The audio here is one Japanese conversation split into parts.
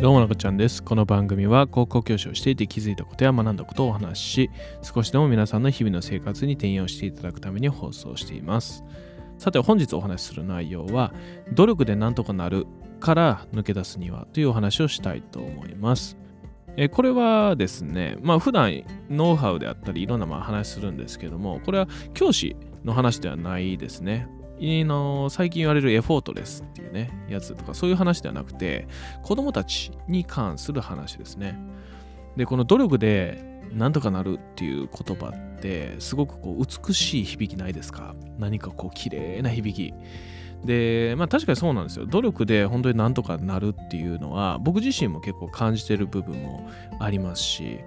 どうもなこちゃんです。この番組は高校教師をしていて気づいたことや学んだことをお話しし、少しでも皆さんの日々の生活に転用していただくために放送しています。さて本日お話しする内容は、努力でなんとかなるから抜け出すにはというお話をしたいと思います。えこれはですね、まあ普段ノウハウであったりいろんなまあ話するんですけども、これは教師の話ではないですね。の最近言われるエフォートレスっていうね、やつとかそういう話ではなくて、子供たちに関する話ですね。で、この努力でなんとかなるっていう言葉って、すごくこう美しい響きないですか？何かこう綺麗な響き。で、まあ確かにそうなんですよ。努力で本当になんとかなるっていうのは、僕自身も結構感じてる部分もありますし、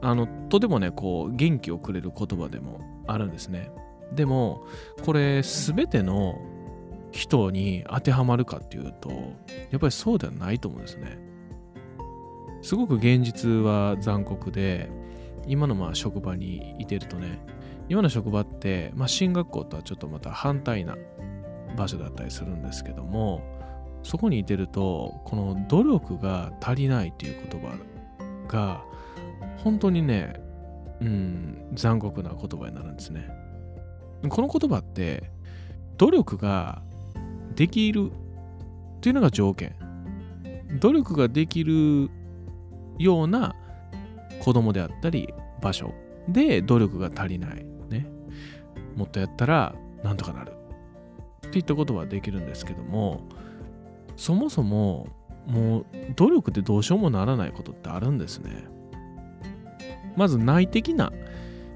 あの、とてもね、こう元気をくれる言葉でもあるんですね。でも、これ全ての人に当てはまるかっていうと、やっぱりそうではないと思うんですね。すごく現実は残酷で、今のまあ職場にいてるとね、今の職場って、まあ、進学校とはちょっとまた反対な場所だったりするんですけども、そこにいてると、この努力が足りないっていう言葉が、本当にね、うん、残酷な言葉になるんですね。この言葉って、努力ができるっていうのが条件。努力ができるような子供であったり場所で努力が足りない。ね。もっとやったらなんとかなる。っていったことはできるんですけども、そもそももう努力でどうしようもならないことってあるんですね。まず内的な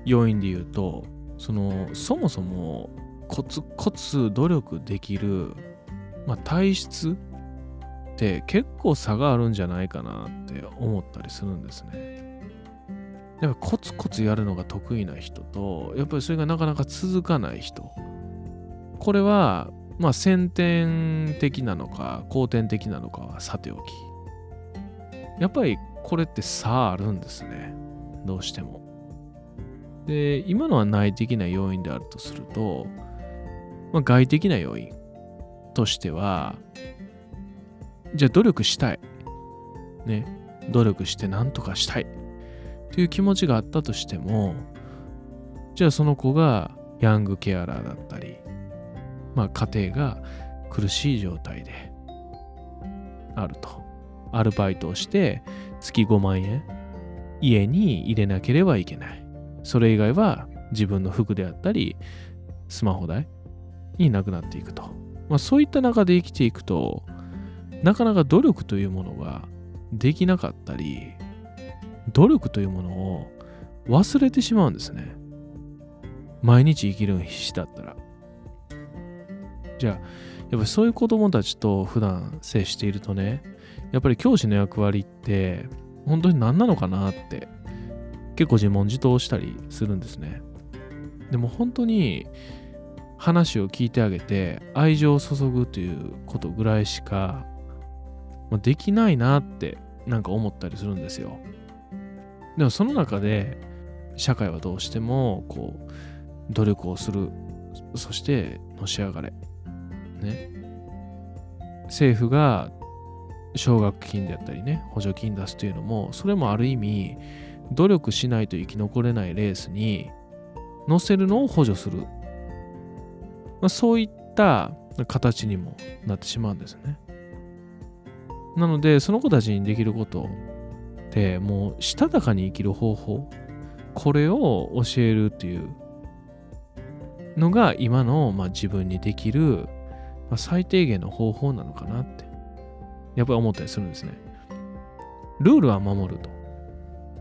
要因で言うと、そのそもそもコツコツ努力できる、まあ、体質って結構差があるんじゃないかなって思ったりするんですね。やっぱコツコツやるのが得意な人とやっぱりそれがなかなか続かない人これはまあ先天的なのか後天的なのかはさておきやっぱりこれって差あるんですねどうしても。で、今のは内的な要因であるとすると、まあ、外的な要因としては、じゃあ努力したい。ね。努力して何とかしたい。という気持ちがあったとしても、じゃあその子がヤングケアラーだったり、まあ家庭が苦しい状態であると。アルバイトをして月5万円家に入れなければいけない。それ以外は自分の服であったり、スマホ代になくなっていくと。まあそういった中で生きていくと、なかなか努力というものができなかったり、努力というものを忘れてしまうんですね。毎日生きるの必死だったら。じゃあ、やっぱりそういう子供たちと普段接しているとね、やっぱり教師の役割って本当に何なのかなって結構自問自答したりするんですね。でも本当に話を聞いてあげて愛情を注ぐということぐらいしかできないなってなんか思ったりするんですよ。でもその中で社会はどうしてもこう努力をするそしてのし上がれ。ね。政府が奨学金であったりね補助金出すというのもそれもある意味努力しないと生き残れないレースに乗せるのを補助する、まあ、そういった形にもなってしまうんですね。なのでその子たちにできることってもうしたたかに生きる方法。これを教えるっていうのが今の、まあ、自分にできる、まあ、最低限の方法なのかなってやっぱり思ったりするんですね。ルールは守ると。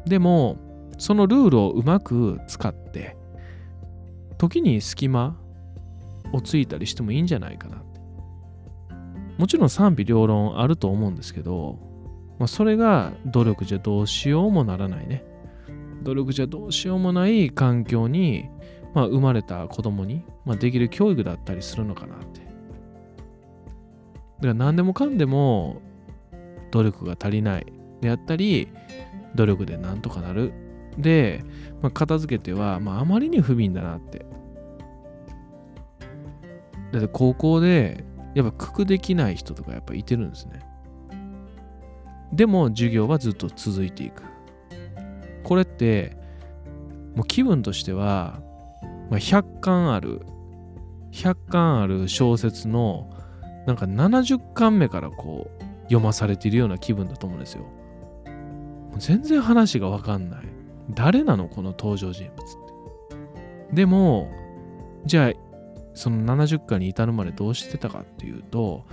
でも、そのルールをうまく使って、時に隙間をついたりしてもいいんじゃないかなって。もちろん賛否両論あると思うんですけど、まあ、それが努力じゃどうしようもならないね。努力じゃどうしようもない環境に、まあ、生まれた子供に、まあ、できる教育だったりするのかなって。だから何でもかんでも努力が足りないであったり、努力でなんとかなる。で、まあ、片付けては、まあ、あまりに不憫だなって。だって高校で、やっぱ九九できない人とかやっぱいてるんですね。でも授業はずっと続いていくこれってもう気分としては、まあ、100巻ある100巻ある小説のなんか70巻目からこう読まされているような気分だと思うんですよ。全然話がわかんない。誰なのこの登場人物って。でも、じゃあ、その70巻に至るまでどうしてたかっていうと、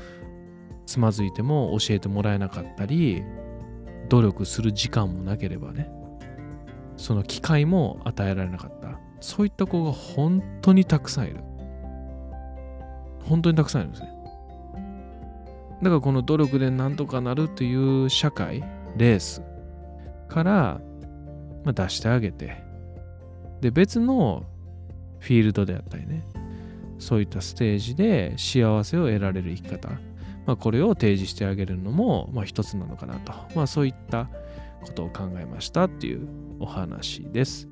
つまずいても教えてもらえなかったり、努力する時間もなければね、その機会も与えられなかった。そういった子が本当にたくさんいる。本当にたくさんいるんですね。だからこの努力でなんとかなるという社会、レースから、ま、出してあげて、で、別のフィールドであったりね、そういったステージで幸せを得られる生き方、まあ、これを提示してあげるのも、まあ、一つなのかなと、まあ、そういったことを考えましたっていうお話です。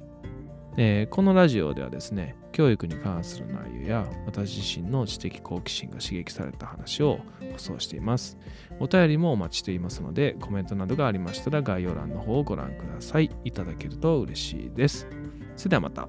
えー、このラジオではですね、教育に関する内容や私自身の知的好奇心が刺激された話を放送しています。お便りもお待ちしていますので、コメントなどがありましたら概要欄の方をご覧ください。いただけると嬉しいです。それではまた。